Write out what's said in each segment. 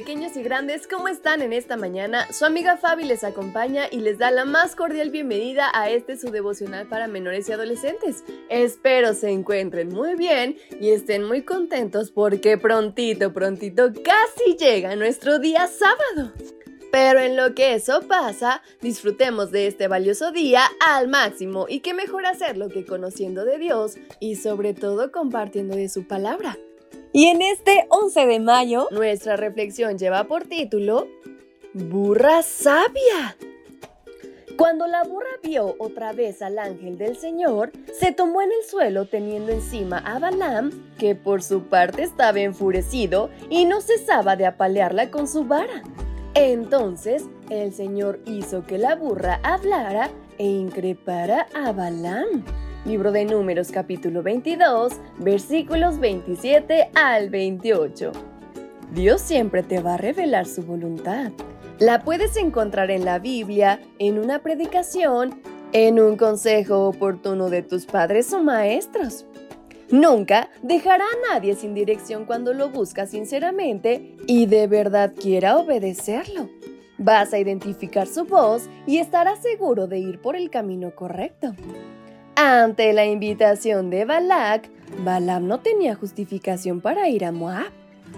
Pequeños y grandes, ¿cómo están en esta mañana? Su amiga Fabi les acompaña y les da la más cordial bienvenida a este su devocional para menores y adolescentes. Espero se encuentren muy bien y estén muy contentos porque prontito, prontito casi llega nuestro día sábado. Pero en lo que eso pasa, disfrutemos de este valioso día al máximo y qué mejor hacerlo que conociendo de Dios y sobre todo compartiendo de su palabra. Y en este 11 de mayo, nuestra reflexión lleva por título Burra sabia. Cuando la burra vio otra vez al ángel del Señor, se tomó en el suelo teniendo encima a Balaam, que por su parte estaba enfurecido y no cesaba de apalearla con su vara. Entonces el Señor hizo que la burra hablara e increpara a Balaam. Libro de Números capítulo 22, versículos 27 al 28. Dios siempre te va a revelar su voluntad. La puedes encontrar en la Biblia, en una predicación, en un consejo oportuno de tus padres o maestros. Nunca dejará a nadie sin dirección cuando lo busca sinceramente y de verdad quiera obedecerlo. Vas a identificar su voz y estarás seguro de ir por el camino correcto. Ante la invitación de Balak, Balaam no tenía justificación para ir a Moab.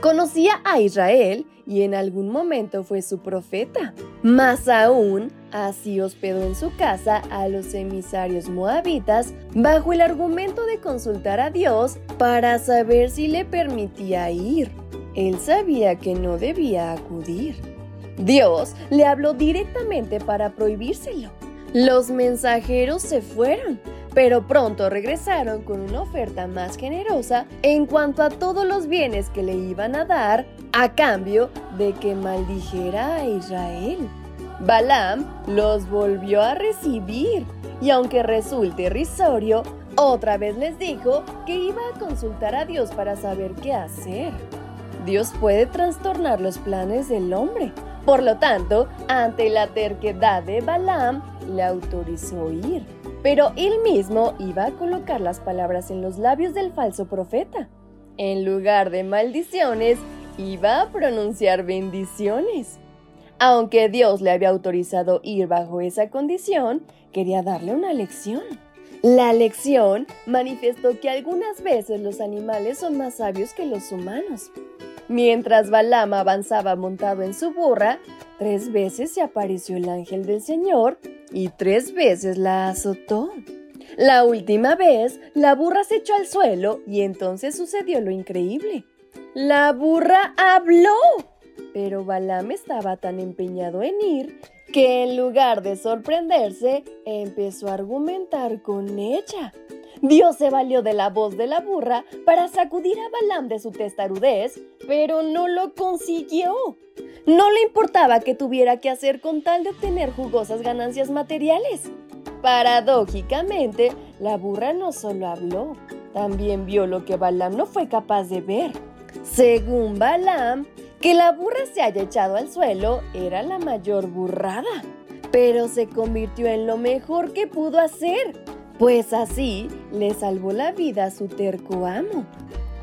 Conocía a Israel y en algún momento fue su profeta. Más aún, así hospedó en su casa a los emisarios moabitas bajo el argumento de consultar a Dios para saber si le permitía ir. Él sabía que no debía acudir. Dios le habló directamente para prohibírselo. Los mensajeros se fueron, pero pronto regresaron con una oferta más generosa en cuanto a todos los bienes que le iban a dar a cambio de que maldijera a Israel. Balaam los volvió a recibir y aunque resulte irrisorio, otra vez les dijo que iba a consultar a Dios para saber qué hacer. Dios puede trastornar los planes del hombre. Por lo tanto, ante la terquedad de Balaam, le autorizó ir pero él mismo iba a colocar las palabras en los labios del falso profeta. En lugar de maldiciones, iba a pronunciar bendiciones. Aunque Dios le había autorizado ir bajo esa condición, quería darle una lección. La lección manifestó que algunas veces los animales son más sabios que los humanos. Mientras Balaam avanzaba montado en su burra, tres veces se apareció el ángel del Señor y tres veces la azotó. La última vez, la burra se echó al suelo y entonces sucedió lo increíble. La burra habló. Pero Balaam estaba tan empeñado en ir que en lugar de sorprenderse, empezó a argumentar con ella. Dios se valió de la voz de la burra para sacudir a Balaam de su testarudez, pero no lo consiguió. No le importaba que tuviera que hacer con tal de obtener jugosas ganancias materiales. Paradójicamente, la burra no solo habló, también vio lo que Balaam no fue capaz de ver. Según Balaam, que la burra se haya echado al suelo era la mayor burrada, pero se convirtió en lo mejor que pudo hacer, pues así le salvó la vida a su terco amo.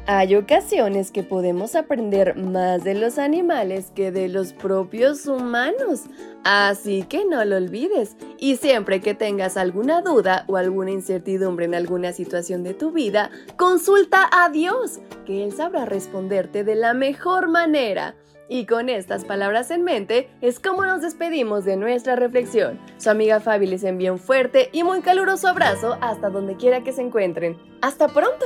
Hay ocasiones que podemos aprender más de los animales que de los propios humanos, así que no lo olvides. Y siempre que tengas alguna duda o alguna incertidumbre en alguna situación de tu vida, consulta a Dios, que Él sabrá responderte de la mejor manera. Y con estas palabras en mente es como nos despedimos de nuestra reflexión. Su amiga Fabi les envía un fuerte y muy caluroso abrazo hasta donde quiera que se encuentren. ¡Hasta pronto!